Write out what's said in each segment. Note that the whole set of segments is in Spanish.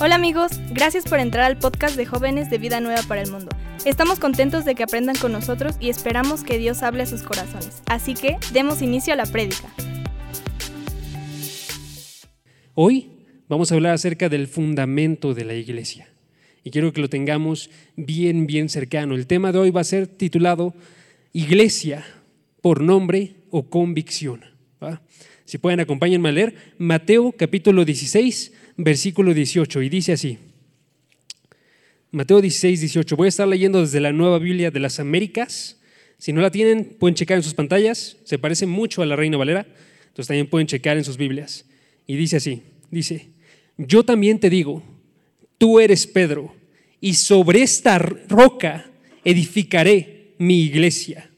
Hola amigos, gracias por entrar al podcast de jóvenes de Vida Nueva para el Mundo. Estamos contentos de que aprendan con nosotros y esperamos que Dios hable a sus corazones. Así que demos inicio a la prédica. Hoy vamos a hablar acerca del fundamento de la iglesia y quiero que lo tengamos bien, bien cercano. El tema de hoy va a ser titulado Iglesia por nombre o convicción. Si pueden, acompáñenme a leer Mateo capítulo 16, versículo 18, y dice así. Mateo 16, 18. Voy a estar leyendo desde la Nueva Biblia de las Américas. Si no la tienen, pueden checar en sus pantallas. Se parece mucho a la Reina Valera. Entonces también pueden checar en sus Biblias. Y dice así, dice, yo también te digo, tú eres Pedro, y sobre esta roca edificaré mi iglesia,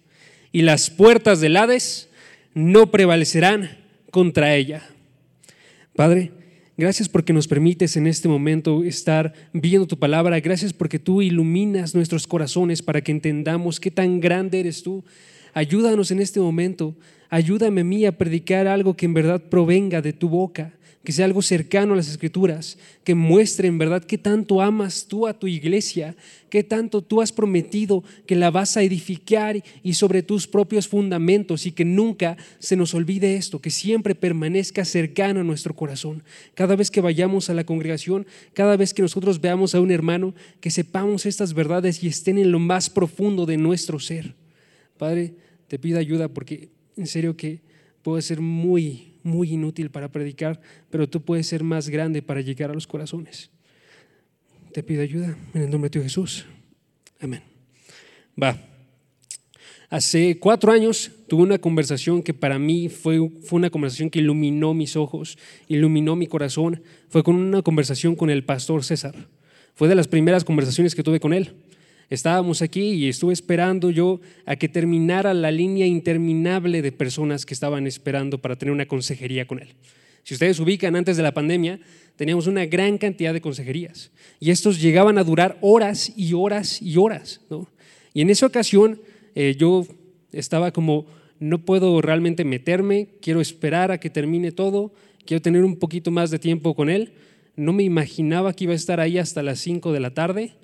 y las puertas del Hades no prevalecerán contra ella. Padre, Gracias porque nos permites en este momento estar viendo tu palabra. Gracias porque tú iluminas nuestros corazones para que entendamos qué tan grande eres tú. Ayúdanos en este momento. Ayúdame a mí a predicar algo que en verdad provenga de tu boca que sea algo cercano a las escrituras, que muestre en verdad qué tanto amas tú a tu iglesia, qué tanto tú has prometido que la vas a edificar y sobre tus propios fundamentos y que nunca se nos olvide esto, que siempre permanezca cercano a nuestro corazón. Cada vez que vayamos a la congregación, cada vez que nosotros veamos a un hermano, que sepamos estas verdades y estén en lo más profundo de nuestro ser. Padre, te pido ayuda porque en serio que puede ser muy muy inútil para predicar, pero tú puedes ser más grande para llegar a los corazones. Te pido ayuda en el nombre de Jesús. Amén. Va. Hace cuatro años tuve una conversación que para mí fue, fue una conversación que iluminó mis ojos, iluminó mi corazón. Fue con una conversación con el pastor César. Fue de las primeras conversaciones que tuve con él. Estábamos aquí y estuve esperando yo a que terminara la línea interminable de personas que estaban esperando para tener una consejería con él. Si ustedes ubican, antes de la pandemia teníamos una gran cantidad de consejerías y estos llegaban a durar horas y horas y horas. Y en esa ocasión eh, yo estaba como, no puedo realmente meterme, quiero esperar a que termine todo, quiero tener un poquito más de tiempo con él. No me imaginaba que iba a estar ahí hasta las 5 de la tarde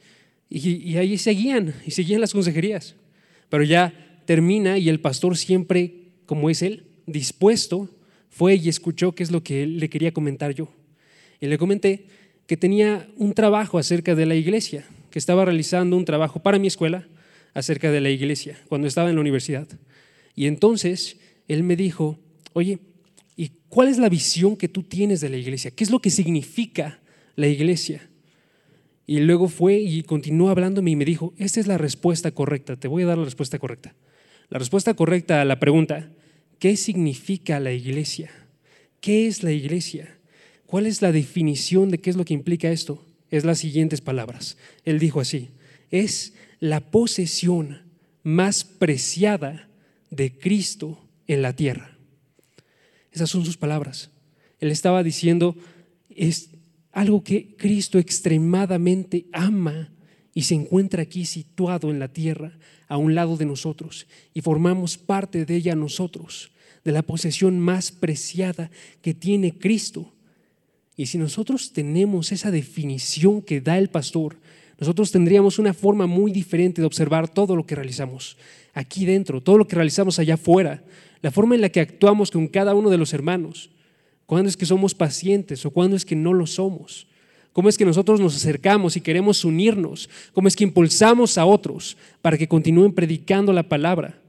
y, ahí seguían, y seguían las consejerías. Pero ya termina y el pastor siempre, como es él, dispuesto, fue y escuchó qué es lo que le quería comentar yo. Y le comenté que tenía un trabajo acerca de la iglesia, que estaba realizando un trabajo para mi escuela acerca de la iglesia, cuando estaba en la universidad. Y entonces él me dijo, oye, ¿y cuál es la visión que tú tienes de la iglesia? ¿Qué es lo que significa la iglesia? Y luego fue y continuó hablándome y me dijo, esta es la respuesta correcta, te voy a dar la respuesta correcta. La respuesta correcta a la pregunta, ¿qué significa la iglesia? ¿Qué es la iglesia? ¿Cuál es la definición de qué es lo que implica esto? Es las siguientes palabras. Él dijo así, es la posesión más preciada de Cristo en la tierra. Esas son sus palabras. Él estaba diciendo, es, algo que Cristo extremadamente ama y se encuentra aquí situado en la tierra, a un lado de nosotros, y formamos parte de ella nosotros, de la posesión más preciada que tiene Cristo. Y si nosotros tenemos esa definición que da el pastor, nosotros tendríamos una forma muy diferente de observar todo lo que realizamos aquí dentro, todo lo que realizamos allá afuera, la forma en la que actuamos con cada uno de los hermanos. ¿Cuándo es que somos pacientes o cuándo es que no lo somos? ¿Cómo es que nosotros nos acercamos y queremos unirnos? ¿Cómo es que impulsamos a otros para que continúen predicando la palabra?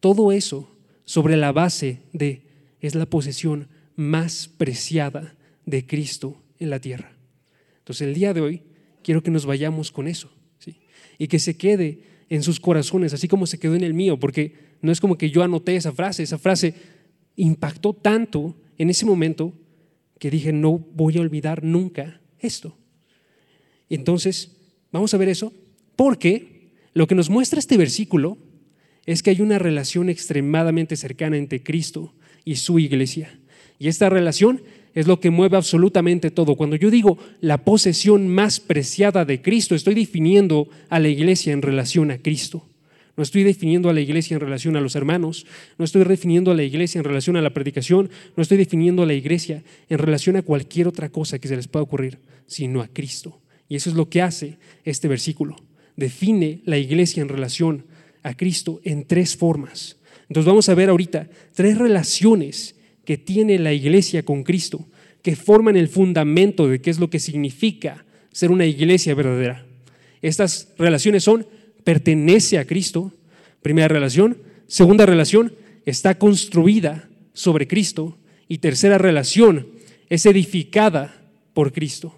Todo eso sobre la base de es la posesión más preciada de Cristo en la tierra. Entonces el día de hoy quiero que nos vayamos con eso y que se quede en sus corazones, así como se quedó en el mío, porque no es como que yo anoté esa frase, esa frase impactó tanto en ese momento que dije, no voy a olvidar nunca esto. Entonces, vamos a ver eso, porque lo que nos muestra este versículo es que hay una relación extremadamente cercana entre Cristo y su iglesia. Y esta relación es lo que mueve absolutamente todo. Cuando yo digo la posesión más preciada de Cristo, estoy definiendo a la iglesia en relación a Cristo. No estoy definiendo a la iglesia en relación a los hermanos, no estoy definiendo a la iglesia en relación a la predicación, no estoy definiendo a la iglesia en relación a cualquier otra cosa que se les pueda ocurrir, sino a Cristo. Y eso es lo que hace este versículo. Define la iglesia en relación a Cristo en tres formas. Entonces vamos a ver ahorita tres relaciones que tiene la iglesia con Cristo, que forman el fundamento de qué es lo que significa ser una iglesia verdadera. Estas relaciones son pertenece a Cristo, primera relación. Segunda relación, está construida sobre Cristo. Y tercera relación, es edificada por Cristo.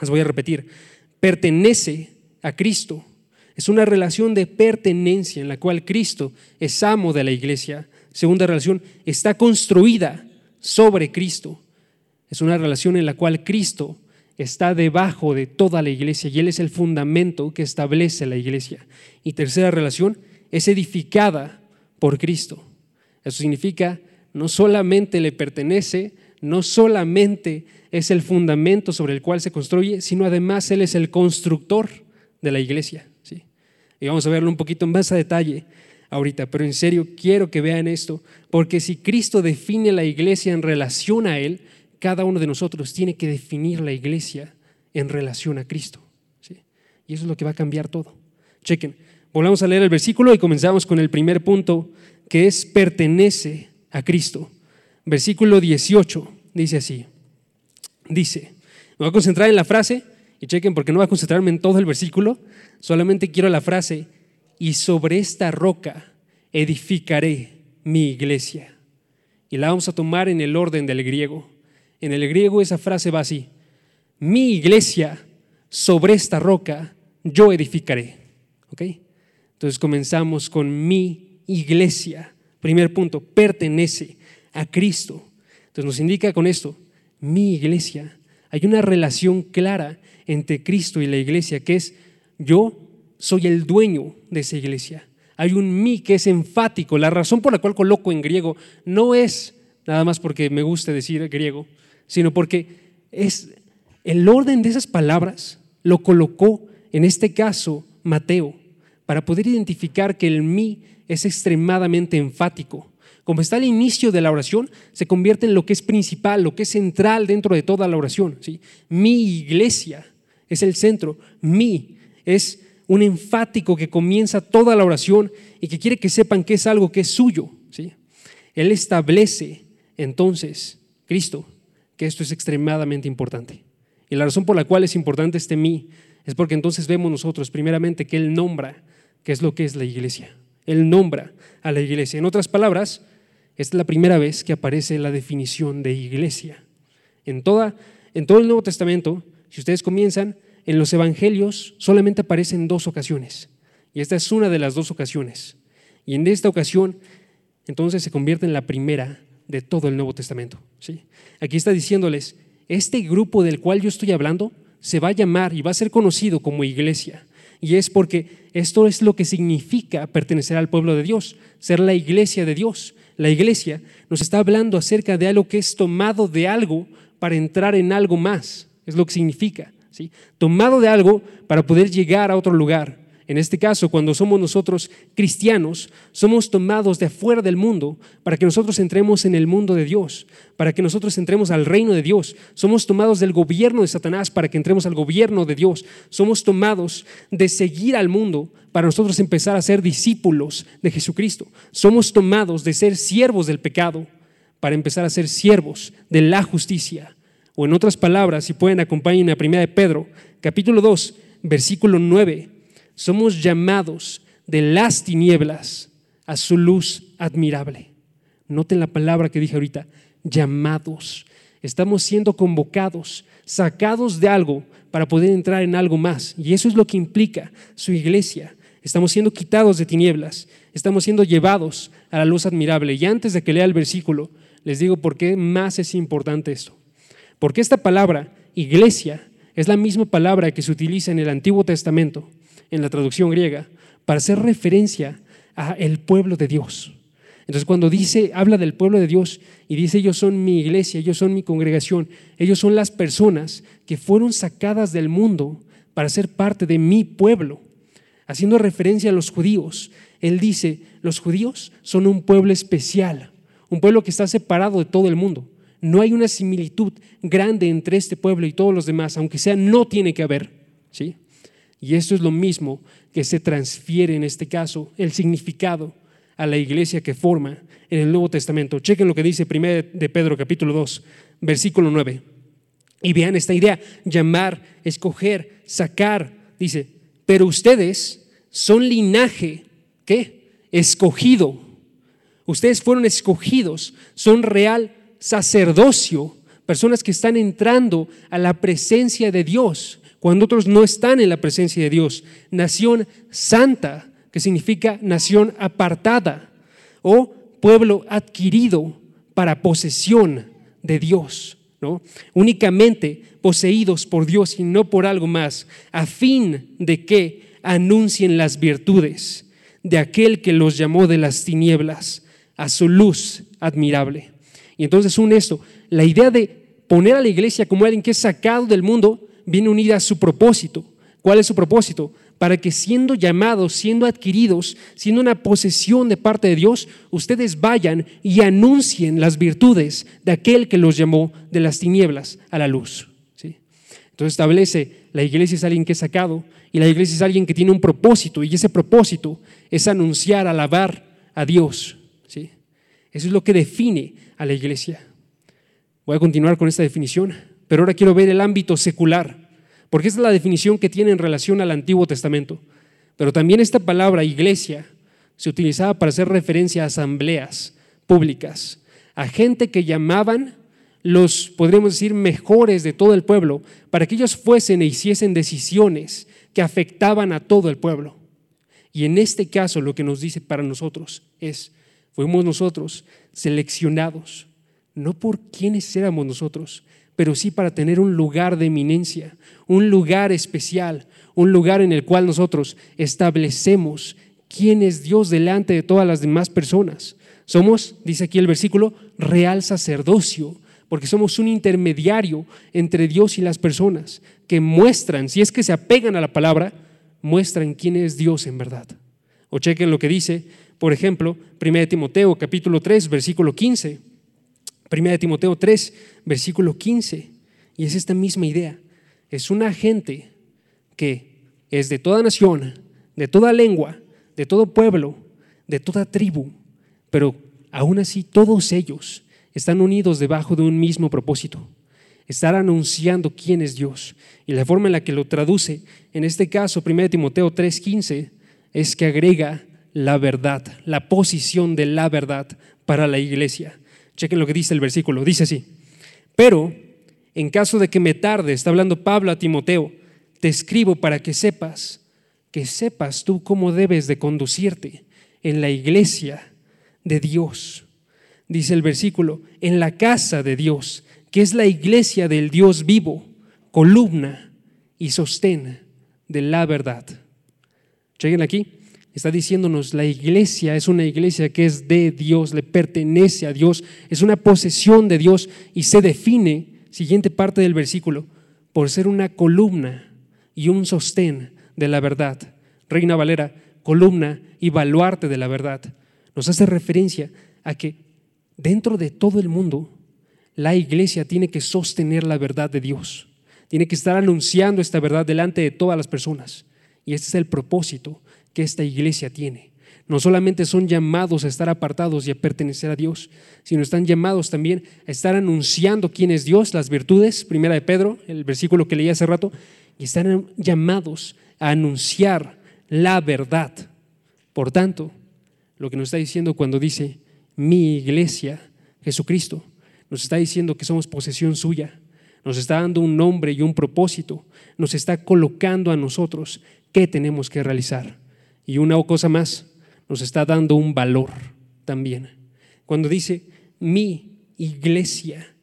Les voy a repetir, pertenece a Cristo. Es una relación de pertenencia en la cual Cristo es amo de la iglesia. Segunda relación, está construida sobre Cristo. Es una relación en la cual Cristo está debajo de toda la iglesia y Él es el fundamento que establece la iglesia. Y tercera relación, es edificada por Cristo. Eso significa, no solamente le pertenece, no solamente es el fundamento sobre el cual se construye, sino además Él es el constructor de la iglesia. ¿sí? Y vamos a verlo un poquito más a detalle ahorita, pero en serio quiero que vean esto, porque si Cristo define la iglesia en relación a Él, cada uno de nosotros tiene que definir la iglesia en relación a Cristo. ¿sí? Y eso es lo que va a cambiar todo. Chequen, volvamos a leer el versículo y comenzamos con el primer punto, que es pertenece a Cristo. Versículo 18 dice así. Dice, me voy a concentrar en la frase, y chequen porque no voy a concentrarme en todo el versículo, solamente quiero la frase, y sobre esta roca edificaré mi iglesia. Y la vamos a tomar en el orden del griego. En el griego esa frase va así, mi iglesia sobre esta roca yo edificaré. ¿Ok? Entonces comenzamos con mi iglesia. Primer punto, pertenece a Cristo. Entonces nos indica con esto, mi iglesia. Hay una relación clara entre Cristo y la iglesia que es yo soy el dueño de esa iglesia. Hay un mí que es enfático. La razón por la cual coloco en griego no es nada más porque me guste decir griego, sino porque es el orden de esas palabras lo colocó en este caso Mateo para poder identificar que el mí es extremadamente enfático. Como está al inicio de la oración, se convierte en lo que es principal, lo que es central dentro de toda la oración. ¿sí? Mi iglesia es el centro, mi es un enfático que comienza toda la oración y que quiere que sepan que es algo que es suyo. ¿sí? Él establece entonces, Cristo, que esto es extremadamente importante. Y la razón por la cual es importante este mí es porque entonces vemos nosotros primeramente que Él nombra qué es lo que es la iglesia. Él nombra a la iglesia. En otras palabras, esta es la primera vez que aparece la definición de iglesia. En, toda, en todo el Nuevo Testamento, si ustedes comienzan, en los evangelios solamente aparece en dos ocasiones. Y esta es una de las dos ocasiones. Y en esta ocasión, entonces se convierte en la primera de todo el Nuevo Testamento. ¿sí? Aquí está diciéndoles, este grupo del cual yo estoy hablando se va a llamar y va a ser conocido como iglesia. Y es porque esto es lo que significa pertenecer al pueblo de Dios, ser la iglesia de Dios. La iglesia nos está hablando acerca de algo que es tomado de algo para entrar en algo más. Es lo que significa. ¿sí? Tomado de algo para poder llegar a otro lugar. En este caso, cuando somos nosotros cristianos, somos tomados de afuera del mundo para que nosotros entremos en el mundo de Dios, para que nosotros entremos al reino de Dios. Somos tomados del gobierno de Satanás para que entremos al gobierno de Dios. Somos tomados de seguir al mundo para nosotros empezar a ser discípulos de Jesucristo. Somos tomados de ser siervos del pecado para empezar a ser siervos de la justicia. O en otras palabras, si pueden acompañarme a 1 de Pedro, capítulo 2, versículo 9 somos llamados de las tinieblas a su luz admirable. Noten la palabra que dije ahorita, llamados. Estamos siendo convocados, sacados de algo para poder entrar en algo más. Y eso es lo que implica su iglesia. Estamos siendo quitados de tinieblas, estamos siendo llevados a la luz admirable. Y antes de que lea el versículo, les digo por qué más es importante esto. Porque esta palabra, iglesia, es la misma palabra que se utiliza en el Antiguo Testamento en la traducción griega para hacer referencia a el pueblo de Dios. Entonces cuando dice, habla del pueblo de Dios y dice ellos son mi iglesia, ellos son mi congregación, ellos son las personas que fueron sacadas del mundo para ser parte de mi pueblo. haciendo referencia a los judíos. Él dice, los judíos son un pueblo especial, un pueblo que está separado de todo el mundo. No hay una similitud grande entre este pueblo y todos los demás, aunque sea, no tiene que haber. ¿sí? Y esto es lo mismo que se transfiere en este caso, el significado a la iglesia que forma en el Nuevo Testamento. Chequen lo que dice 1 de Pedro capítulo 2, versículo 9. Y vean esta idea, llamar, escoger, sacar, dice, pero ustedes son linaje, ¿qué? Escogido. Ustedes fueron escogidos, son real sacerdocio, personas que están entrando a la presencia de Dios cuando otros no están en la presencia de Dios. Nación santa, que significa nación apartada, o pueblo adquirido para posesión de Dios, ¿no? Únicamente poseídos por Dios y no por algo más, a fin de que anuncien las virtudes de aquel que los llamó de las tinieblas a su luz admirable. Y entonces un esto, la idea de poner a la iglesia como alguien que es sacado del mundo viene unida a su propósito. ¿Cuál es su propósito? Para que siendo llamados, siendo adquiridos, siendo una posesión de parte de Dios, ustedes vayan y anuncien las virtudes de aquel que los llamó de las tinieblas a la luz. Entonces establece, la iglesia es alguien que es sacado y la iglesia es alguien que tiene un propósito y ese propósito es anunciar, alabar a Dios. ¿sí? Eso es lo que define a la iglesia. Voy a continuar con esta definición, pero ahora quiero ver el ámbito secular, porque esta es la definición que tiene en relación al Antiguo Testamento. Pero también esta palabra iglesia se utilizaba para hacer referencia a asambleas públicas, a gente que llamaban los, podríamos decir, mejores de todo el pueblo, para que ellos fuesen e hiciesen decisiones que afectaban a todo el pueblo. Y en este caso lo que nos dice para nosotros es, fuimos nosotros seleccionados, no por quienes éramos nosotros, pero sí para tener un lugar de eminencia, un lugar especial, un lugar en el cual nosotros establecemos quién es Dios delante de todas las demás personas. Somos, dice aquí el versículo, real sacerdocio, porque somos un intermediario entre Dios y las personas que muestran, si es que se apegan a la palabra, muestran quién es Dios en verdad. O chequen lo que dice, por ejemplo, 1 Timoteo capítulo 3, versículo 15. 1 Timoteo 3, versículo 15. Y es esta misma idea. Es una gente que es de toda nación, de toda lengua, de todo pueblo, de toda tribu, pero aún así todos ellos están unidos debajo de un mismo propósito, estar anunciando quién es Dios. Y la forma en la que lo traduce, en este caso, 1 Timoteo 3:15, es que agrega la verdad, la posición de la verdad para la iglesia. Chequen lo que dice el versículo, dice así, pero en caso de que me tarde, está hablando Pablo a Timoteo, te escribo para que sepas, que sepas tú cómo debes de conducirte en la iglesia de Dios dice el versículo, en la casa de Dios, que es la iglesia del Dios vivo, columna y sostén de la verdad. Lleguen aquí, está diciéndonos, la iglesia es una iglesia que es de Dios, le pertenece a Dios, es una posesión de Dios y se define, siguiente parte del versículo, por ser una columna y un sostén de la verdad. Reina Valera, columna y baluarte de la verdad. Nos hace referencia a que dentro de todo el mundo, la iglesia tiene que sostener la verdad de Dios. Tiene que estar anunciando esta verdad delante de todas las personas. Y este es el propósito que esta iglesia tiene. No solamente son llamados a estar apartados y a pertenecer a Dios, sino están llamados también a estar anunciando quién es Dios, las virtudes, primera de Pedro, el versículo que leí hace rato, y están llamados a anunciar la verdad. Por tanto, lo que nos está diciendo cuando dice, mi iglesia, Jesucristo, nos está diciendo que somos posesión suya, nos está dando un nombre y un propósito, nos está colocando a nosotros qué tenemos que realizar. Y una cosa más, nos está dando un valor también. Cuando dice mi iglesia,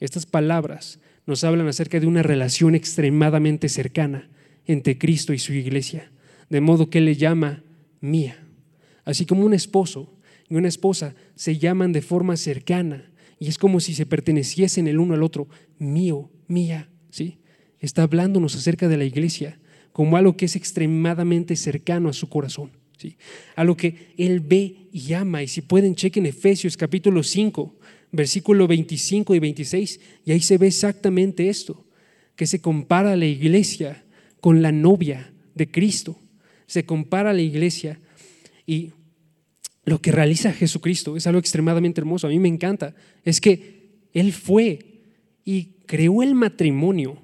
estas palabras nos hablan acerca de una relación extremadamente cercana entre Cristo y su iglesia, de modo que le llama mía. Así como un esposo y una esposa se llaman de forma cercana y es como si se perteneciesen el uno al otro, mío, mía, ¿sí? Está hablándonos acerca de la iglesia, como algo que es extremadamente cercano a su corazón, ¿sí? algo que Él ve y ama. Y si pueden, chequen Efesios capítulo 5, versículo 25 y 26, y ahí se ve exactamente esto, que se compara a la iglesia con la novia de Cristo. Se compara a la iglesia y lo que realiza Jesucristo es algo extremadamente hermoso. A mí me encanta. Es que Él fue y creó el matrimonio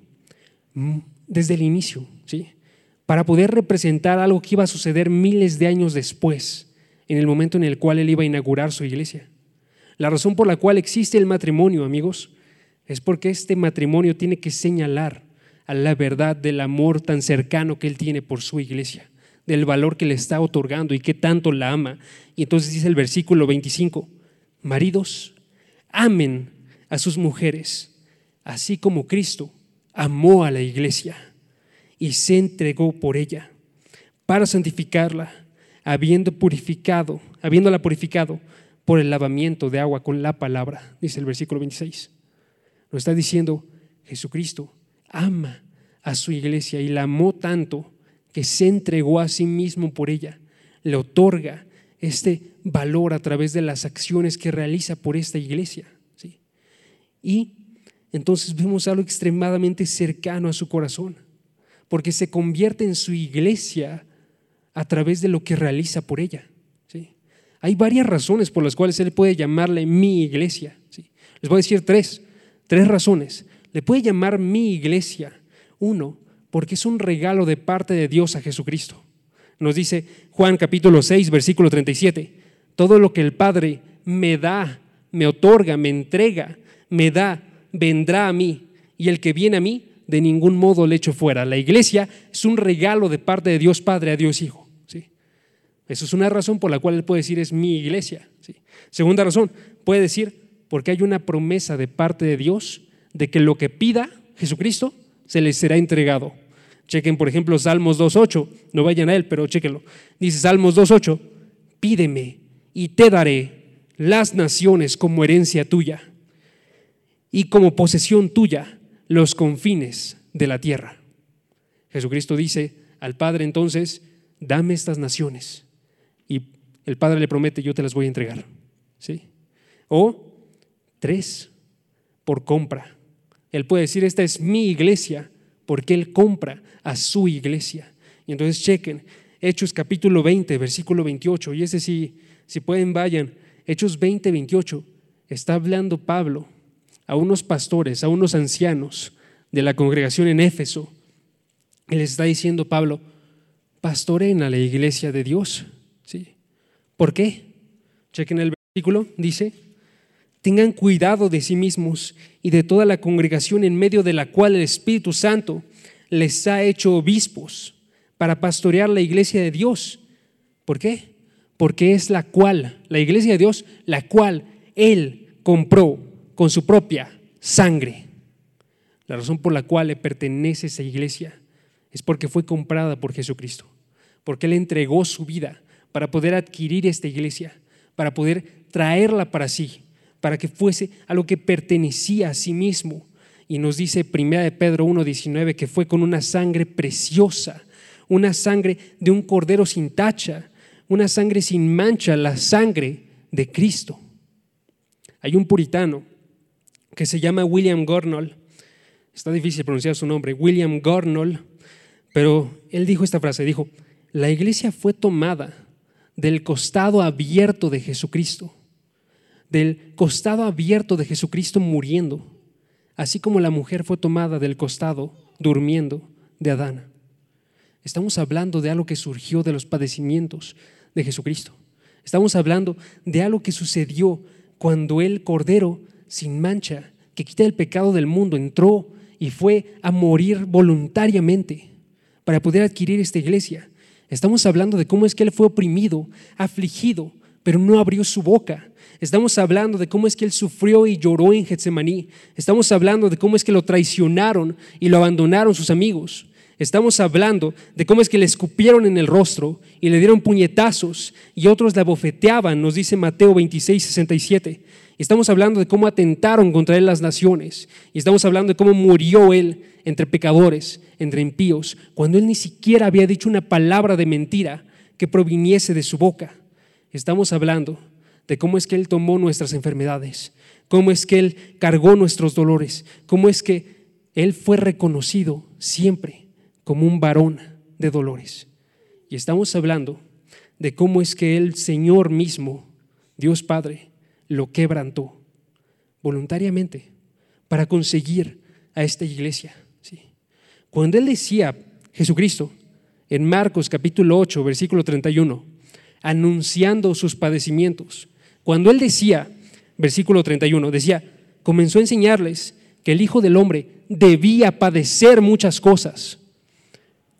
desde el inicio, ¿sí? Para poder representar algo que iba a suceder miles de años después, en el momento en el cual Él iba a inaugurar su iglesia. La razón por la cual existe el matrimonio, amigos, es porque este matrimonio tiene que señalar a la verdad del amor tan cercano que Él tiene por su iglesia, del valor que le está otorgando y que tanto la ama. Y entonces dice el versículo 25, maridos, amen a sus mujeres, así como Cristo amó a la iglesia y se entregó por ella para santificarla, habiendo purificado, habiéndola purificado por el lavamiento de agua con la palabra, dice el versículo 26. Lo está diciendo Jesucristo ama a su iglesia y la amó tanto que se entregó a sí mismo por ella. Le otorga este valor a través de las acciones que realiza por esta iglesia. ¿sí? Y entonces vemos algo extremadamente cercano a su corazón, porque se convierte en su iglesia a través de lo que realiza por ella. ¿sí? Hay varias razones por las cuales él puede llamarle mi iglesia. ¿sí? Les voy a decir tres, tres razones le puede llamar mi iglesia. Uno, porque es un regalo de parte de Dios a Jesucristo. Nos dice Juan capítulo 6, versículo 37, todo lo que el Padre me da, me otorga, me entrega, me da, vendrá a mí, y el que viene a mí, de ningún modo le echo fuera. La iglesia es un regalo de parte de Dios Padre a Dios Hijo. ¿sí? Eso es una razón por la cual él puede decir es mi iglesia. ¿sí? Segunda razón, puede decir porque hay una promesa de parte de Dios de que lo que pida Jesucristo se les será entregado. Chequen, por ejemplo, Salmos 2.8, no vayan a él, pero chequenlo. Dice Salmos 2.8, pídeme y te daré las naciones como herencia tuya y como posesión tuya los confines de la tierra. Jesucristo dice al Padre entonces, dame estas naciones. Y el Padre le promete, yo te las voy a entregar. ¿Sí? O tres, por compra. Él puede decir, esta es mi iglesia, porque Él compra a su iglesia. Y entonces chequen, Hechos capítulo 20, versículo 28, y ese sí, si pueden vayan, Hechos 20, 28, está hablando Pablo a unos pastores, a unos ancianos de la congregación en Éfeso. Y les está diciendo Pablo, pastoren a la iglesia de Dios. ¿Sí? ¿Por qué? Chequen el versículo, dice, tengan cuidado de sí mismos y de toda la congregación en medio de la cual el Espíritu Santo les ha hecho obispos para pastorear la iglesia de Dios. ¿Por qué? Porque es la cual, la iglesia de Dios, la cual Él compró con su propia sangre. La razón por la cual le pertenece esa iglesia es porque fue comprada por Jesucristo, porque Él entregó su vida para poder adquirir esta iglesia, para poder traerla para sí para que fuese algo que pertenecía a sí mismo. Y nos dice 1 de Pedro 1:19 que fue con una sangre preciosa, una sangre de un cordero sin tacha, una sangre sin mancha, la sangre de Cristo. Hay un puritano que se llama William Gornall, está difícil pronunciar su nombre, William Gornall, pero él dijo esta frase, dijo, la iglesia fue tomada del costado abierto de Jesucristo del costado abierto de Jesucristo muriendo, así como la mujer fue tomada del costado durmiendo de Adán. Estamos hablando de algo que surgió de los padecimientos de Jesucristo. Estamos hablando de algo que sucedió cuando el Cordero sin mancha, que quita el pecado del mundo, entró y fue a morir voluntariamente para poder adquirir esta iglesia. Estamos hablando de cómo es que Él fue oprimido, afligido, pero no abrió su boca. Estamos hablando de cómo es que él sufrió y lloró en Getsemaní. Estamos hablando de cómo es que lo traicionaron y lo abandonaron sus amigos. Estamos hablando de cómo es que le escupieron en el rostro y le dieron puñetazos y otros la bofeteaban, nos dice Mateo 26, 67. Estamos hablando de cómo atentaron contra él las naciones. Y estamos hablando de cómo murió él entre pecadores, entre impíos, cuando él ni siquiera había dicho una palabra de mentira que proviniese de su boca. Estamos hablando de cómo es que él tomó nuestras enfermedades, cómo es que él cargó nuestros dolores, cómo es que él fue reconocido siempre como un varón de dolores. Y estamos hablando de cómo es que el Señor mismo, Dios Padre, lo quebrantó voluntariamente para conseguir a esta iglesia. Cuando Él decía, Jesucristo, en Marcos capítulo 8, versículo 31, anunciando sus padecimientos, cuando Él decía, versículo 31, decía, comenzó a enseñarles que el Hijo del Hombre debía padecer muchas cosas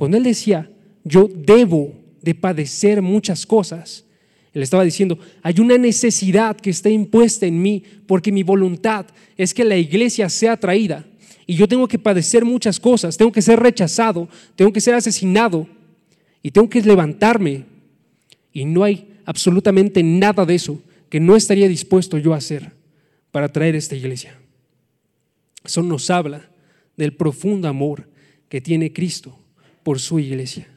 cuando él decía, yo debo de padecer muchas cosas, él estaba diciendo, hay una necesidad que está impuesta en mí porque mi voluntad es que la iglesia sea traída y yo tengo que padecer muchas cosas, tengo que ser rechazado, tengo que ser asesinado y tengo que levantarme. Y no hay absolutamente nada de eso que no estaría dispuesto yo a hacer para traer esta iglesia. Eso nos habla del profundo amor que tiene Cristo por su iglesia.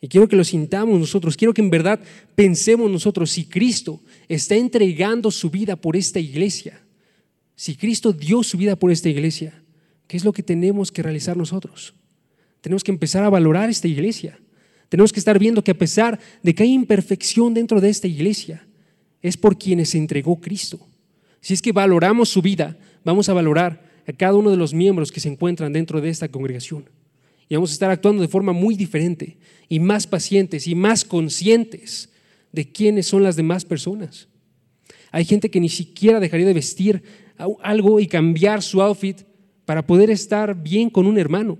Y quiero que lo sintamos nosotros, quiero que en verdad pensemos nosotros si Cristo está entregando su vida por esta iglesia, si Cristo dio su vida por esta iglesia, ¿qué es lo que tenemos que realizar nosotros? Tenemos que empezar a valorar esta iglesia. Tenemos que estar viendo que a pesar de que hay imperfección dentro de esta iglesia, es por quienes se entregó Cristo. Si es que valoramos su vida, vamos a valorar a cada uno de los miembros que se encuentran dentro de esta congregación y vamos a estar actuando de forma muy diferente y más pacientes y más conscientes de quiénes son las demás personas. Hay gente que ni siquiera dejaría de vestir algo y cambiar su outfit para poder estar bien con un hermano.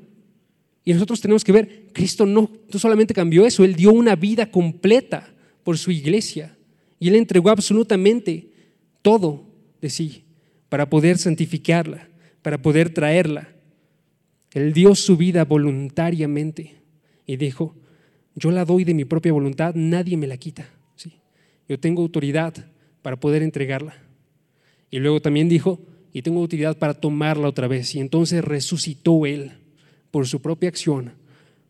Y nosotros tenemos que ver, Cristo no, no solamente cambió eso, Él dio una vida completa por su iglesia. Y Él entregó absolutamente todo de sí para poder santificarla, para poder traerla él dio su vida voluntariamente y dijo, yo la doy de mi propia voluntad, nadie me la quita. ¿sí? Yo tengo autoridad para poder entregarla. Y luego también dijo, y tengo autoridad para tomarla otra vez. Y entonces resucitó Él por su propia acción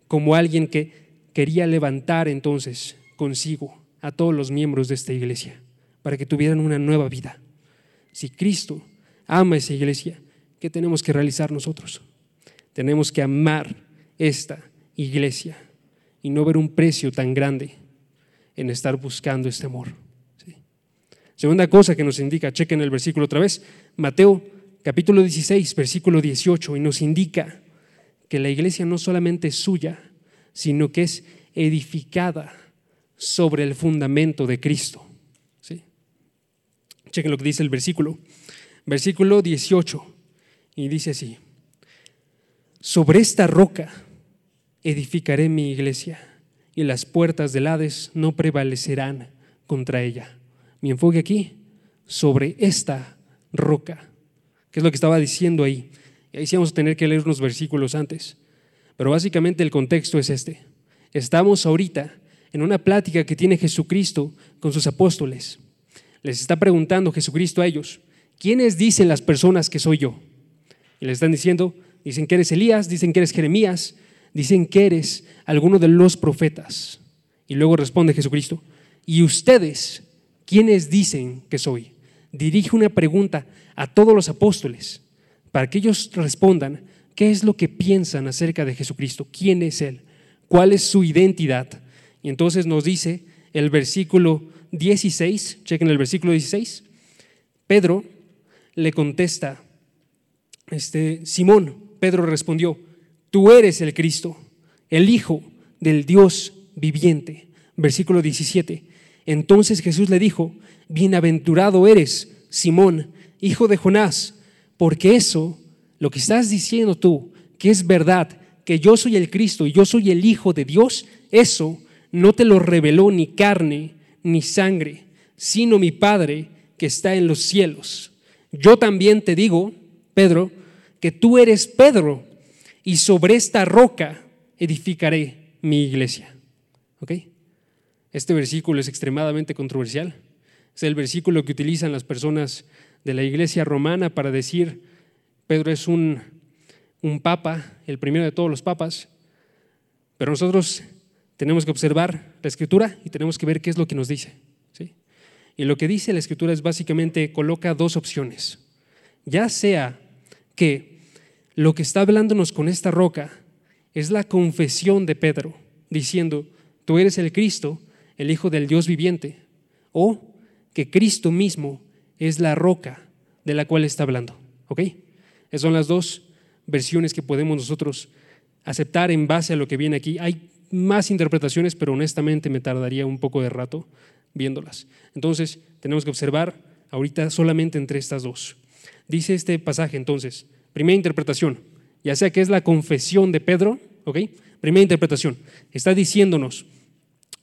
como alguien que quería levantar entonces consigo a todos los miembros de esta iglesia para que tuvieran una nueva vida. Si Cristo ama esa iglesia, ¿qué tenemos que realizar nosotros? Tenemos que amar esta iglesia y no ver un precio tan grande en estar buscando este amor. Segunda cosa que nos indica, chequen el versículo otra vez, Mateo capítulo 16, versículo 18, y nos indica que la iglesia no solamente es suya, sino que es edificada sobre el fundamento de Cristo. Chequen lo que dice el versículo. Versículo 18, y dice así. Sobre esta roca edificaré mi iglesia y las puertas del Hades no prevalecerán contra ella. Mi enfoque aquí, sobre esta roca, que es lo que estaba diciendo ahí. Y ahí sí vamos a tener que leer unos versículos antes. Pero básicamente el contexto es este. Estamos ahorita en una plática que tiene Jesucristo con sus apóstoles. Les está preguntando Jesucristo a ellos, ¿quiénes dicen las personas que soy yo? Y les están diciendo, Dicen que eres Elías, dicen que eres Jeremías, dicen que eres alguno de los profetas. Y luego responde Jesucristo, ¿y ustedes quiénes dicen que soy? Dirige una pregunta a todos los apóstoles para que ellos respondan qué es lo que piensan acerca de Jesucristo, quién es Él, cuál es su identidad. Y entonces nos dice el versículo 16, chequen el versículo 16, Pedro le contesta, este, Simón, Pedro respondió, tú eres el Cristo, el Hijo del Dios viviente. Versículo 17. Entonces Jesús le dijo, bienaventurado eres, Simón, hijo de Jonás, porque eso, lo que estás diciendo tú, que es verdad, que yo soy el Cristo y yo soy el Hijo de Dios, eso no te lo reveló ni carne ni sangre, sino mi Padre que está en los cielos. Yo también te digo, Pedro, que tú eres Pedro y sobre esta roca edificaré mi iglesia. ¿Ok? Este versículo es extremadamente controversial. Es el versículo que utilizan las personas de la iglesia romana para decir, Pedro es un, un papa, el primero de todos los papas, pero nosotros tenemos que observar la escritura y tenemos que ver qué es lo que nos dice. Y lo que dice la escritura es básicamente coloca dos opciones. Ya sea que lo que está hablándonos con esta roca es la confesión de Pedro, diciendo, tú eres el Cristo, el Hijo del Dios viviente, o que Cristo mismo es la roca de la cual está hablando. ¿Ok? Esas son las dos versiones que podemos nosotros aceptar en base a lo que viene aquí. Hay más interpretaciones, pero honestamente me tardaría un poco de rato viéndolas. Entonces, tenemos que observar ahorita solamente entre estas dos. Dice este pasaje entonces, primera interpretación, ya sea que es la confesión de Pedro, ¿ok? Primera interpretación, está diciéndonos,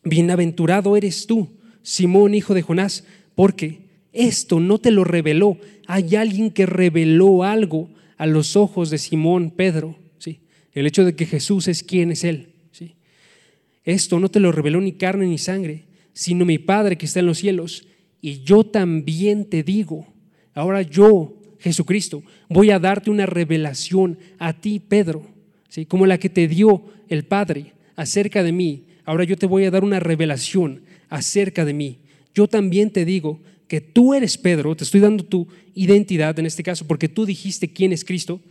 bienaventurado eres tú, Simón, hijo de Jonás, porque esto no te lo reveló. Hay alguien que reveló algo a los ojos de Simón Pedro. ¿sí? El hecho de que Jesús es quien es Él. ¿sí? Esto no te lo reveló ni carne ni sangre, sino mi Padre que está en los cielos. Y yo también te digo, ahora yo, Jesucristo, voy a darte una revelación a ti, Pedro, ¿sí? como la que te dio el Padre acerca de mí. Ahora yo te voy a dar una revelación acerca de mí. Yo también te digo que tú eres Pedro, te estoy dando tu identidad en este caso, porque tú dijiste quién es Cristo,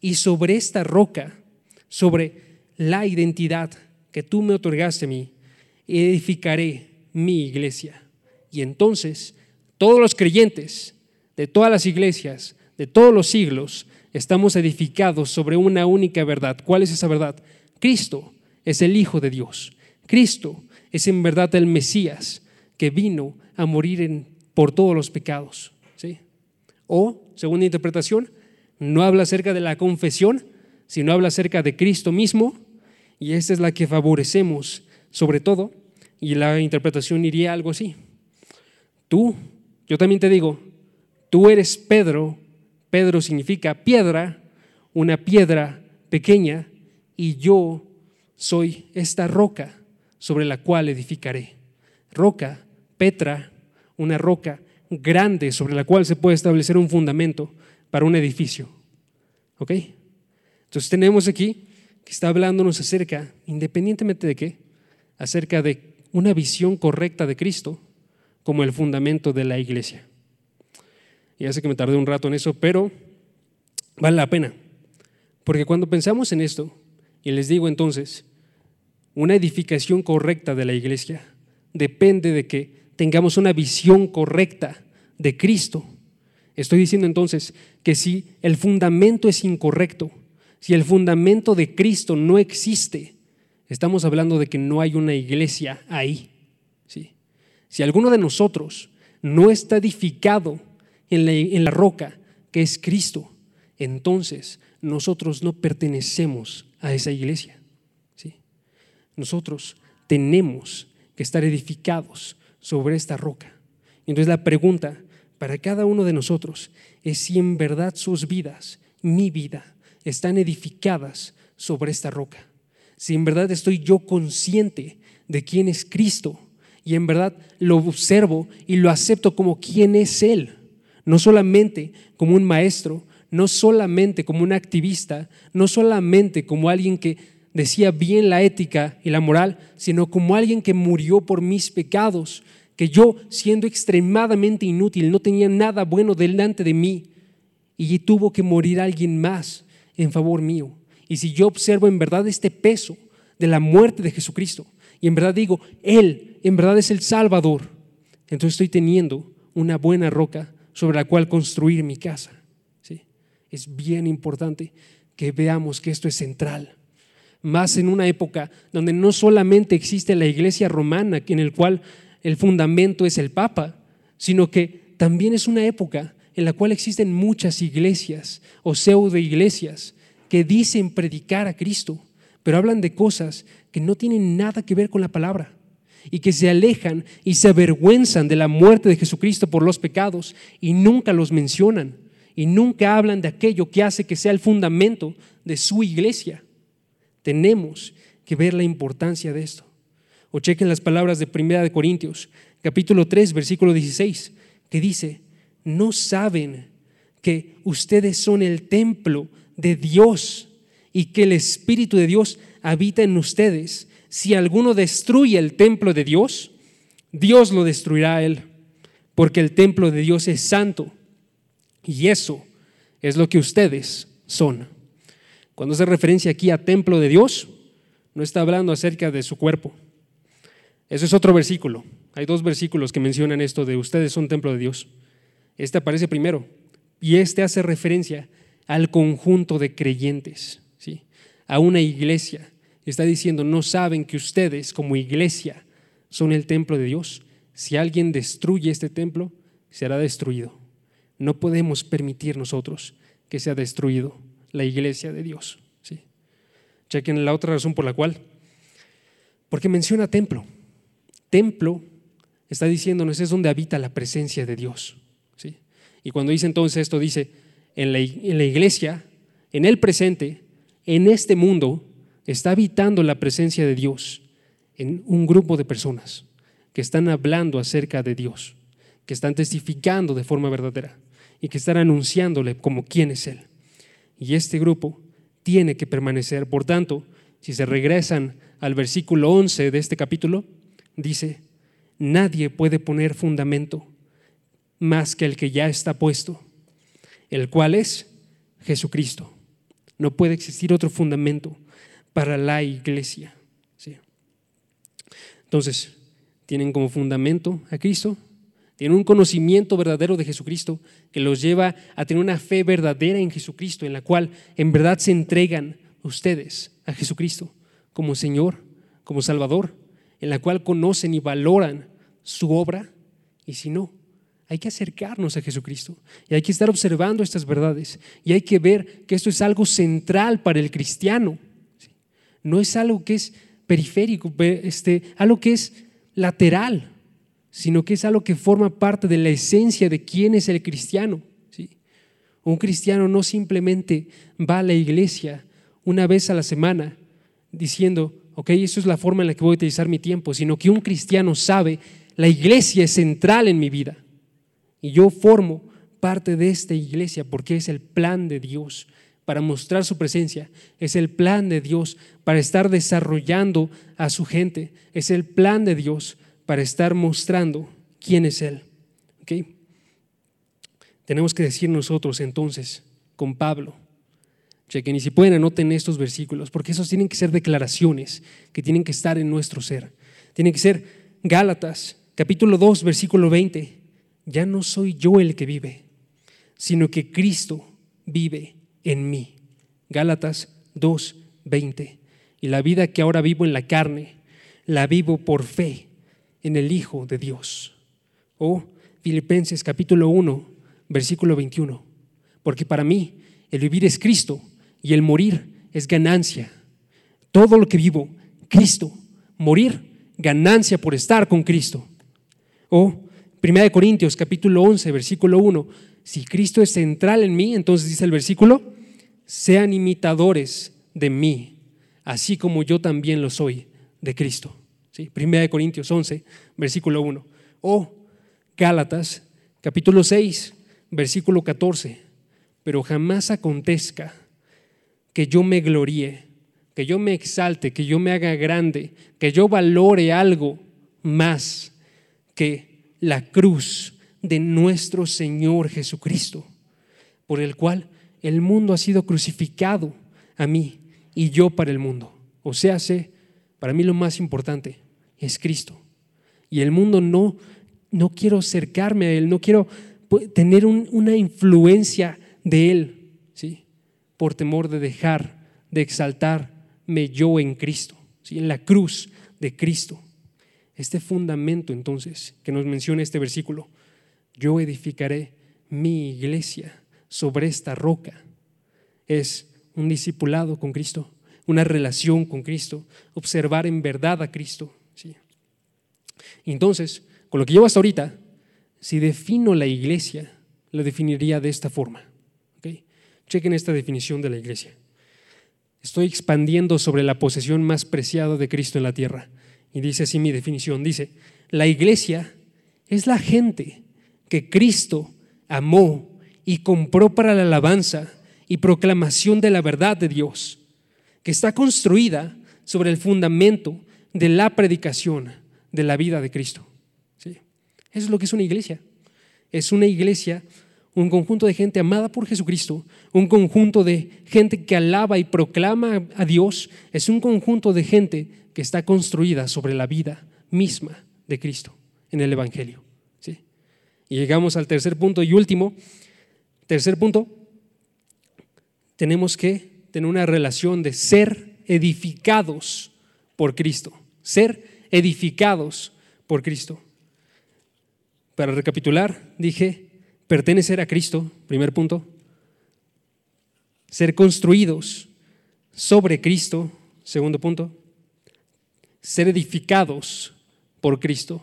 y sobre esta roca, sobre la identidad que tú me otorgaste a mí, edificaré mi iglesia. Y entonces todos los creyentes de todas las iglesias, de todos los siglos, estamos edificados sobre una única verdad. ¿Cuál es esa verdad? Cristo es el Hijo de Dios. Cristo es en verdad el Mesías que vino a morir por todos los pecados. ¿sí? O, segunda interpretación, no habla acerca de la confesión, sino habla acerca de Cristo mismo, y esta es la que favorecemos sobre todo, y la interpretación iría algo así. Tú, yo también te digo, tú eres Pedro, Pedro significa piedra, una piedra pequeña, y yo soy esta roca sobre la cual edificaré. Roca, Petra, una roca grande sobre la cual se puede establecer un fundamento para un edificio. ¿Ok? Entonces tenemos aquí que está hablándonos acerca, independientemente de qué, acerca de una visión correcta de Cristo como el fundamento de la iglesia. Ya sé que me tardé un rato en eso, pero vale la pena. Porque cuando pensamos en esto, y les digo entonces, una edificación correcta de la iglesia depende de que tengamos una visión correcta de Cristo. Estoy diciendo entonces que si el fundamento es incorrecto, si el fundamento de Cristo no existe, estamos hablando de que no hay una iglesia ahí. Si alguno de nosotros no está edificado en la, roca que es Cristo, entonces nosotros no pertenecemos a esa iglesia. ¿sí? Nosotros tenemos que estar edificados sobre esta roca. Entonces la pregunta para cada uno de nosotros es si en verdad sus vidas, mi vida, están edificadas sobre esta roca. Si en verdad estoy yo consciente de quién es Cristo y en verdad lo observo y lo acepto como quién es Él, no solamente como un maestro, no solamente como un activista, no solamente como alguien que decía bien la ética y la moral, sino como alguien que murió por mis pecados, que yo, siendo extremadamente inútil, no tenía nada bueno delante de mí, y tuvo que morir alguien más en favor mío. Y si yo observo en verdad este peso de la muerte de Jesucristo, y en verdad digo, Él en verdad es el Salvador, entonces estoy teniendo una buena roca sobre la cual construir mi casa. ¿sí? Es bien importante que veamos que esto es central más en una época donde no solamente existe la iglesia romana, en el cual el fundamento es el Papa, sino que también es una época en la cual existen muchas iglesias o pseudo iglesias que dicen predicar a Cristo, pero hablan de cosas que no tienen nada que ver con la palabra y que se alejan y se avergüenzan de la muerte de Jesucristo por los pecados y nunca los mencionan y nunca hablan de aquello que hace que sea el fundamento de su iglesia. Tenemos que ver la importancia de esto. O chequen las palabras de Primera de Corintios, capítulo 3, versículo 16, que dice, no saben que ustedes son el templo de Dios y que el Espíritu de Dios habita en ustedes. Si alguno destruye el templo de Dios, Dios lo destruirá a él, porque el templo de Dios es santo. Y eso es lo que ustedes son. Cuando hace referencia aquí a templo de Dios, no está hablando acerca de su cuerpo. Eso es otro versículo. Hay dos versículos que mencionan esto de ustedes son templo de Dios. Este aparece primero y este hace referencia al conjunto de creyentes, ¿sí? a una iglesia. Está diciendo, no saben que ustedes como iglesia son el templo de Dios. Si alguien destruye este templo, será destruido. No podemos permitir nosotros que sea destruido la iglesia de Dios. ¿sí? Chequen la otra razón por la cual. Porque menciona templo. Templo está diciéndonos es donde habita la presencia de Dios. ¿sí? Y cuando dice entonces esto, dice, en la, en la iglesia, en el presente, en este mundo, está habitando la presencia de Dios en un grupo de personas que están hablando acerca de Dios, que están testificando de forma verdadera y que están anunciándole como quién es Él. Y este grupo tiene que permanecer. Por tanto, si se regresan al versículo 11 de este capítulo, dice, nadie puede poner fundamento más que el que ya está puesto, el cual es Jesucristo. No puede existir otro fundamento para la iglesia. Entonces, tienen como fundamento a Cristo, tienen un conocimiento verdadero de Jesucristo que los lleva a tener una fe verdadera en Jesucristo, en la cual en verdad se entregan ustedes a Jesucristo como Señor, como Salvador, en la cual conocen y valoran su obra, y si no, hay que acercarnos a Jesucristo y hay que estar observando estas verdades y hay que ver que esto es algo central para el cristiano. No es algo que es periférico, este, algo que es lateral sino que es algo que forma parte de la esencia de quién es el cristiano. Un cristiano no simplemente va a la iglesia una vez a la semana diciendo, ok, eso es la forma en la que voy a utilizar mi tiempo, sino que un cristiano sabe, la iglesia es central en mi vida y yo formo parte de esta iglesia porque es el plan de Dios para mostrar su presencia, es el plan de Dios para estar desarrollando a su gente, es el plan de Dios para estar mostrando quién es Él. Tenemos que decir nosotros entonces con Pablo, chequen y si pueden anoten estos versículos, porque esos tienen que ser declaraciones que tienen que estar en nuestro ser. Tienen que ser Gálatas, capítulo 2, versículo 20. Ya no soy yo el que vive, sino que Cristo vive en mí. Gálatas 2, 20. Y la vida que ahora vivo en la carne, la vivo por fe en el Hijo de Dios. O Filipenses capítulo 1, versículo 21. Porque para mí el vivir es Cristo y el morir es ganancia. Todo lo que vivo, Cristo. Morir, ganancia por estar con Cristo. O 1 Corintios capítulo 11, versículo 1. Si Cristo es central en mí, entonces dice el versículo, sean imitadores de mí, así como yo también lo soy de Cristo. Primera de Corintios 11, versículo 1. O Gálatas, capítulo 6, versículo 14. Pero jamás acontezca que yo me gloríe, que yo me exalte, que yo me haga grande, que yo valore algo más que la cruz de nuestro Señor Jesucristo, por el cual el mundo ha sido crucificado a mí y yo para el mundo. O sea, para mí lo más importante, es Cristo. Y el mundo no, no quiero acercarme a Él, no quiero tener una influencia de Él, ¿sí? por temor de dejar de exaltarme yo en Cristo, ¿sí? en la cruz de Cristo. Este fundamento entonces que nos menciona este versículo, yo edificaré mi iglesia sobre esta roca, es un discipulado con Cristo, una relación con Cristo, observar en verdad a Cristo, entonces, con lo que llevo hasta ahorita, si defino la iglesia, la definiría de esta forma. Chequen esta definición de la iglesia. estoy expandiendo sobre la posesión más preciada de Cristo en la tierra. Y dice así mi definición, dice, la iglesia es la gente que Cristo amó y compró para la alabanza y proclamación de la verdad de Dios, que está construida sobre el fundamento de la predicación de la vida de Cristo. ¿Sí? Eso es lo que es una iglesia. Es una iglesia, un conjunto de gente amada por Jesucristo, un conjunto de gente que alaba y proclama a Dios, es un conjunto de gente que está construida sobre la vida misma de Cristo en el Evangelio. Y llegamos al tercer punto y último. Tercer punto, tenemos que tener una relación de ser edificados por Cristo. Ser edificados por Cristo. Para recapitular, dije, pertenecer a Cristo, primer punto. Ser construidos sobre Cristo, segundo punto. Ser edificados por Cristo,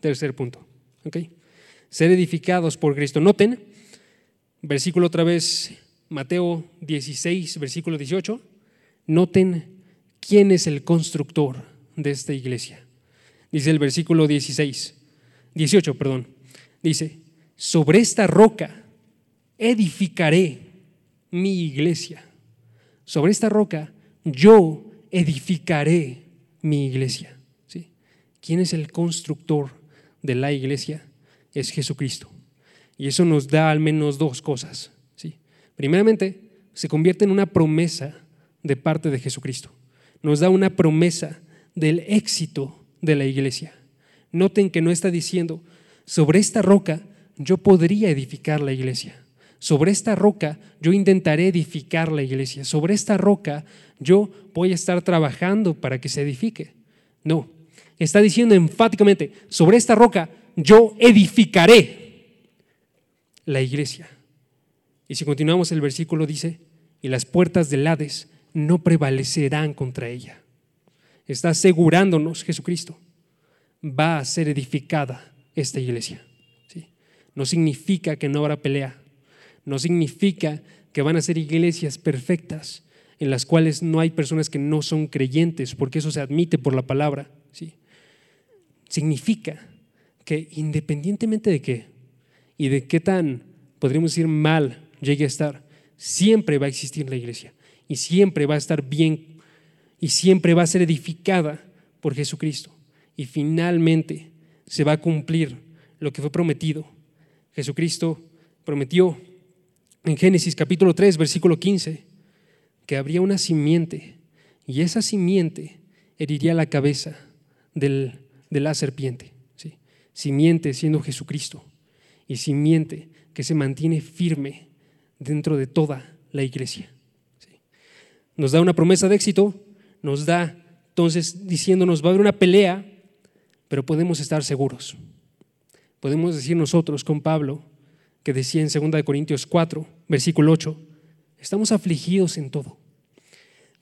tercer punto. ¿Okay? Ser edificados por Cristo. Noten, versículo otra vez, Mateo 16, versículo 18. Noten quién es el constructor de esta iglesia. Dice el versículo 16, 18, perdón. Dice, sobre esta roca edificaré mi iglesia. Sobre esta roca yo edificaré mi iglesia. ¿Quién es el constructor de la iglesia? Es Jesucristo. Y eso nos da al menos dos cosas. ¿sí? Primeramente, se convierte en una promesa de parte de Jesucristo. Nos da una promesa del éxito de la iglesia. Noten que no está diciendo, sobre esta roca yo podría edificar la iglesia. Sobre esta roca yo intentaré edificar la iglesia. Sobre esta roca yo voy a estar trabajando para que se edifique. No, está diciendo enfáticamente, sobre esta roca yo edificaré la iglesia. Y si continuamos el versículo dice, y las puertas del Hades no prevalecerán contra ella. Está asegurándonos Jesucristo, va a ser edificada esta iglesia. No significa que no habrá pelea, no significa que van a ser iglesias perfectas en las cuales no hay personas que no son creyentes, porque eso se admite por la palabra. ¿sí? Significa que independientemente de qué y de qué tan, podríamos decir, mal llegue a estar, siempre va a existir la iglesia y siempre va a estar bien y siempre va a ser edificada por Jesucristo. Y finalmente se va a cumplir lo que fue prometido. Jesucristo prometió en Génesis capítulo 3, versículo 15, que habría una simiente y esa simiente heriría la cabeza de la serpiente. Simiente siendo Jesucristo y simiente que se mantiene firme dentro de toda la iglesia. Nos da una promesa de éxito, nos da entonces diciéndonos va a haber una pelea, pero podemos estar seguros. Podemos decir nosotros con Pablo, que decía en 2 Corintios 4, versículo 8, estamos afligidos en todo,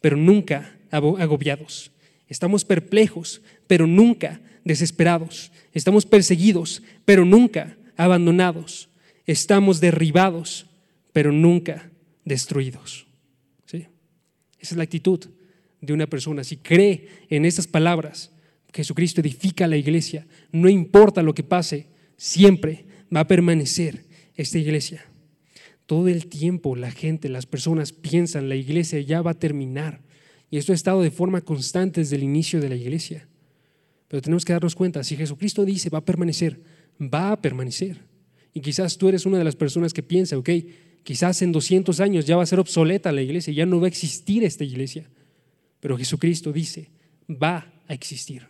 pero nunca agobiados. Estamos perplejos, pero nunca desesperados. Estamos perseguidos, pero nunca abandonados. Estamos derribados, pero nunca destruidos. ¿Sí? Esa es la actitud de una persona. Si cree en estas palabras, Jesucristo edifica la iglesia, no importa lo que pase, siempre va a permanecer esta iglesia. Todo el tiempo la gente, las personas piensan, la iglesia ya va a terminar. Y esto ha estado de forma constante desde el inicio de la iglesia. Pero tenemos que darnos cuenta, si Jesucristo dice va a permanecer, va a permanecer. Y quizás tú eres una de las personas que piensa, ok, quizás en 200 años ya va a ser obsoleta la iglesia, ya no va a existir esta iglesia. Pero Jesucristo dice, va a existir.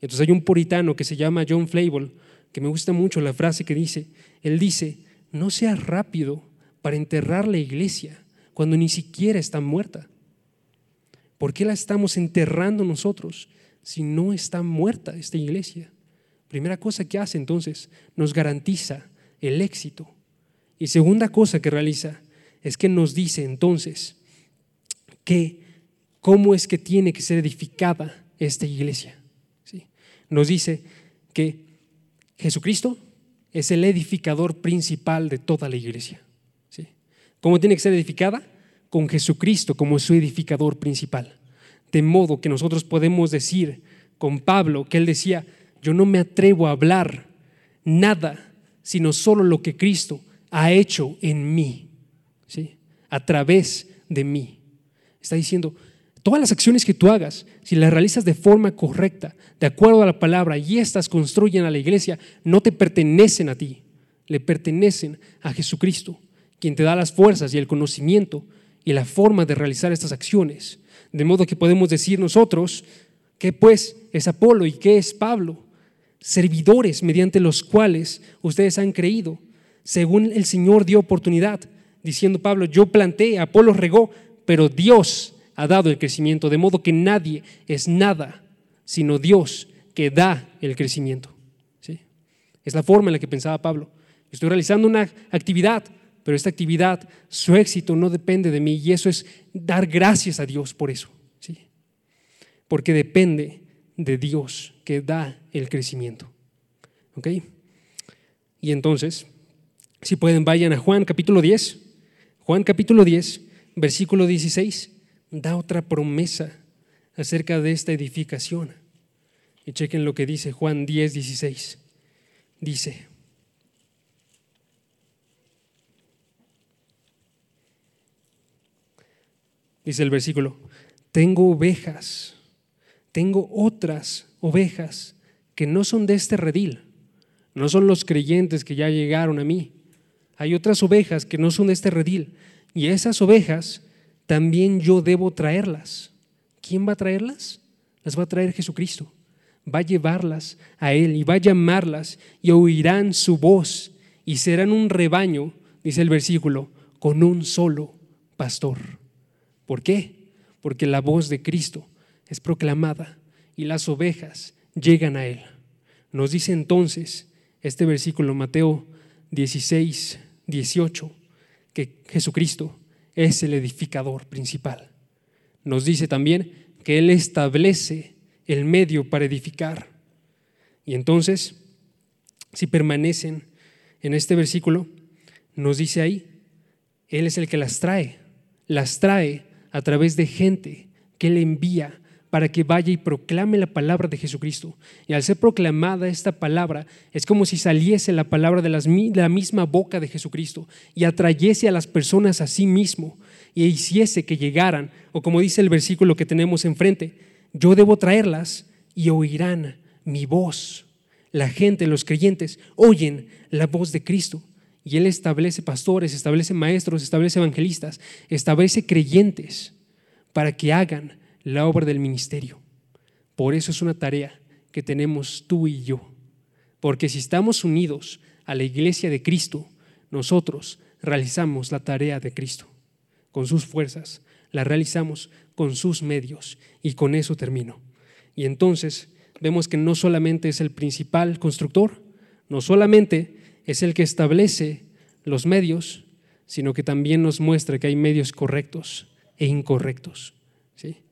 Entonces hay un puritano que se llama John Flavel, que me gusta mucho la frase que dice, él dice, no seas rápido para enterrar la iglesia cuando ni siquiera está muerta. ¿Por qué la estamos enterrando nosotros si no está muerta esta iglesia? Primera cosa que hace entonces, nos garantiza el éxito. Y segunda cosa que realiza es que nos dice entonces que cómo es que tiene que ser edificada esta iglesia. ¿Sí? Nos dice que Jesucristo es el edificador principal de toda la iglesia. ¿Sí? ¿Cómo tiene que ser edificada? con Jesucristo como su edificador principal. De modo que nosotros podemos decir con Pablo que él decía, yo no me atrevo a hablar nada, sino solo lo que Cristo ha hecho en mí, ¿sí? a través de mí. Está diciendo, todas las acciones que tú hagas, si las realizas de forma correcta, de acuerdo a la palabra, y éstas construyen a la iglesia, no te pertenecen a ti, le pertenecen a Jesucristo, quien te da las fuerzas y el conocimiento y la forma de realizar estas acciones. De modo que podemos decir nosotros, ¿qué pues es Apolo y qué es Pablo? Servidores mediante los cuales ustedes han creído, según el Señor dio oportunidad, diciendo Pablo, yo planté, Apolo regó, pero Dios ha dado el crecimiento, de modo que nadie es nada, sino Dios que da el crecimiento. ¿Sí? Es la forma en la que pensaba Pablo. Estoy realizando una actividad, pero esta actividad, su éxito no depende de mí y eso es dar gracias a Dios por eso. ¿sí? Porque depende de Dios que da el crecimiento. ¿Ok? Y entonces, si pueden, vayan a Juan capítulo 10. Juan capítulo 10, versículo 16, da otra promesa acerca de esta edificación. Y chequen lo que dice Juan 10, 16. Dice, dice el versículo, tengo ovejas, tengo otras ovejas que no son de este redil, no son los creyentes que ya llegaron a mí. Hay otras ovejas que no son de este redil y esas ovejas también yo debo traerlas. ¿Quién va a traerlas? Las va a traer Jesucristo. Va a llevarlas a Él y va a llamarlas y oirán su voz y serán un rebaño, dice el versículo, con un solo pastor. ¿Por qué? Porque la voz de Cristo es proclamada y las ovejas llegan a Él. Nos dice entonces este versículo, Mateo 16, 18, que Jesucristo es el edificador principal. Nos dice también que Él establece el medio para edificar. Y entonces, si permanecen en este versículo, nos dice ahí, Él es el que las trae, las trae a través de gente que Él envía para que vaya y proclame la palabra de Jesucristo. Y al ser proclamada esta palabra, es como si saliese la palabra de, la misma boca de Jesucristo y atrayese a las personas a sí mismo y hiciese que llegaran, o como dice el versículo que tenemos enfrente, yo debo traerlas y oirán mi voz. La gente, los creyentes, oyen la voz de Cristo. Y Él establece pastores, establece maestros, establece evangelistas, establece creyentes para que hagan la obra del ministerio. Por eso es una tarea que tenemos tú y yo. Porque si estamos unidos a la iglesia de Cristo, nosotros realizamos la tarea de Cristo con sus fuerzas, la realizamos con sus medios y con eso termino. Y entonces vemos que no solamente es el principal constructor, no solamente es el que establece los medios, sino que también nos muestra que hay medios correctos e incorrectos. ¿sí?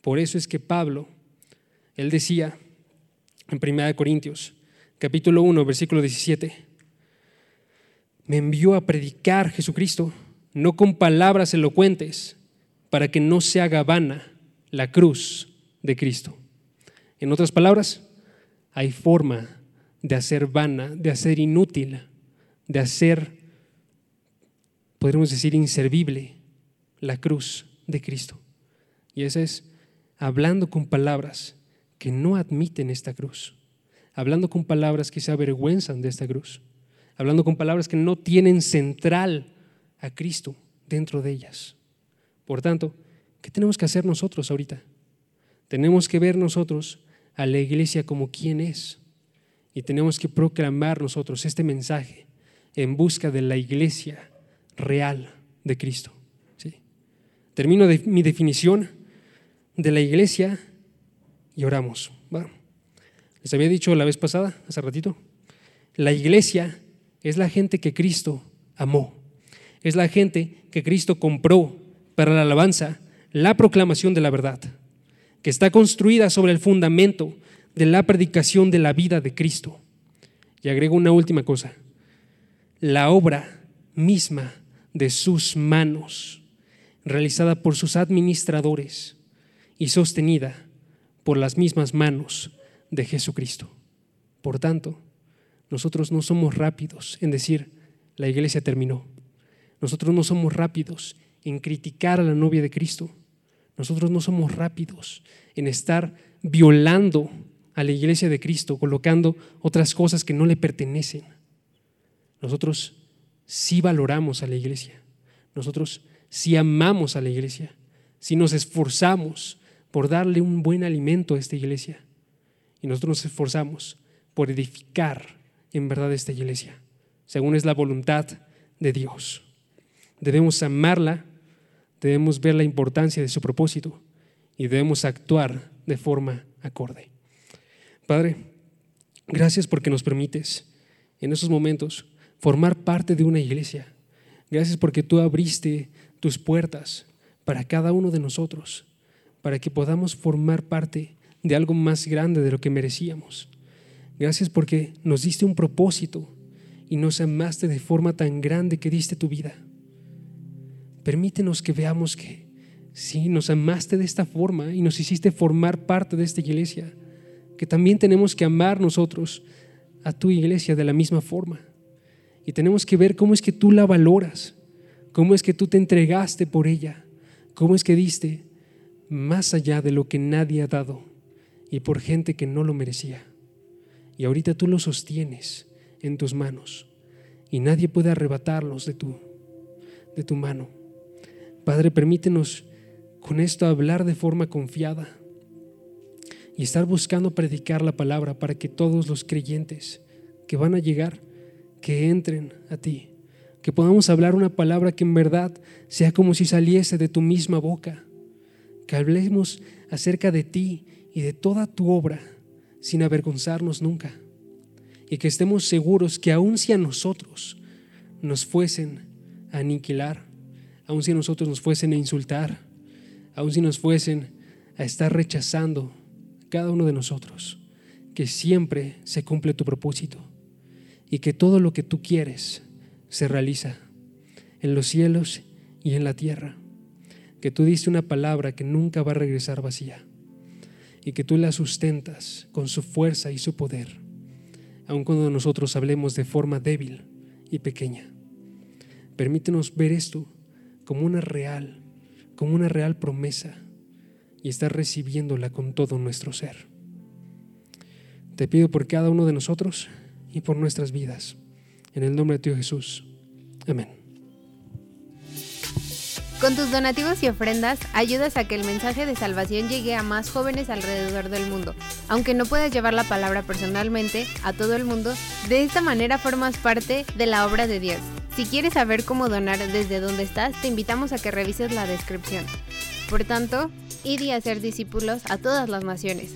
Por eso es que Pablo, él decía en 1 Corintios, capítulo 1, versículo 17, me envió a predicar Jesucristo, no con palabras elocuentes, para que no se haga vana la cruz de Cristo. En otras palabras, hay forma de hacer vana, de hacer inútil, de hacer, podríamos decir, inservible la cruz de Cristo. Y esa es hablando con palabras que no admiten esta cruz, hablando con palabras que se avergüenzan de esta cruz, hablando con palabras que no tienen central a Cristo dentro de ellas. Por tanto, ¿qué tenemos que hacer nosotros ahorita? Tenemos que ver nosotros a la iglesia como quien es y tenemos que proclamar nosotros este mensaje en busca de la iglesia real de Cristo. ¿sí? Termino de mi definición de la iglesia y oramos. Les había dicho la vez pasada, hace ratito, la iglesia es la gente que Cristo amó, es la gente que Cristo compró para la alabanza, la proclamación de la verdad, que está construida sobre el fundamento de la predicación de la vida de Cristo. Y agrego una última cosa, la obra misma de sus manos realizada por sus administradores y sostenida por las mismas manos de Jesucristo. Por tanto, nosotros no somos rápidos en decir, la iglesia terminó. Nosotros no somos rápidos en criticar a la novia de Cristo. Nosotros no somos rápidos en estar violando a la iglesia de Cristo, colocando otras cosas que no le pertenecen. Nosotros sí valoramos a la iglesia. Nosotros sí amamos a la iglesia. Si nos esforzamos por darle un buen alimento a esta iglesia. Y nosotros nos esforzamos por edificar en verdad esta iglesia, según es la voluntad de Dios. Debemos amarla, debemos ver la importancia de su propósito y debemos actuar de forma acorde. Padre, gracias porque nos permites en esos momentos formar parte de una iglesia. Gracias porque tú abriste tus puertas para cada uno de nosotros, para que podamos formar parte de algo más grande de lo que merecíamos. Gracias porque nos diste un propósito y nos amaste de forma tan grande que diste tu vida. Permítenos que veamos que sí, nos amaste de esta forma y nos hiciste formar parte de esta iglesia que también tenemos que amar nosotros a tu iglesia de la misma forma. Y tenemos que ver cómo es que tú la valoras, cómo es que tú te entregaste por ella, cómo es que diste más allá de lo que nadie ha dado y por gente que no lo merecía. Y ahorita tú lo sostienes en tus manos y nadie puede arrebatarlos de tu, de tu mano. Padre, permítenos con esto hablar de forma confiada y estar buscando predicar la palabra para que todos los creyentes que van a llegar, que entren a ti, que podamos hablar una palabra que en verdad sea como si saliese de tu misma boca, que hablemos acerca de ti y de toda tu obra sin avergonzarnos nunca, y que estemos seguros que aun si a nosotros nos fuesen a aniquilar, aun si a nosotros nos fuesen a insultar, aun si nos fuesen a estar rechazando, cada uno de nosotros, que siempre se cumple tu propósito y que todo lo que tú quieres se realiza en los cielos y en la tierra. Que tú diste una palabra que nunca va a regresar vacía y que tú la sustentas con su fuerza y su poder, aun cuando nosotros hablemos de forma débil y pequeña. Permítenos ver esto como una real, como una real promesa y estar recibiéndola con todo nuestro ser. Te pido por cada uno de nosotros y por nuestras vidas. En el nombre de Dios Jesús. Amén. Con tus donativos y ofrendas ayudas a que el mensaje de salvación llegue a más jóvenes alrededor del mundo. Aunque no puedas llevar la palabra personalmente a todo el mundo, de esta manera formas parte de la obra de Dios. Si quieres saber cómo donar desde donde estás, te invitamos a que revises la descripción. Por tanto, id y hacer discípulos a todas las naciones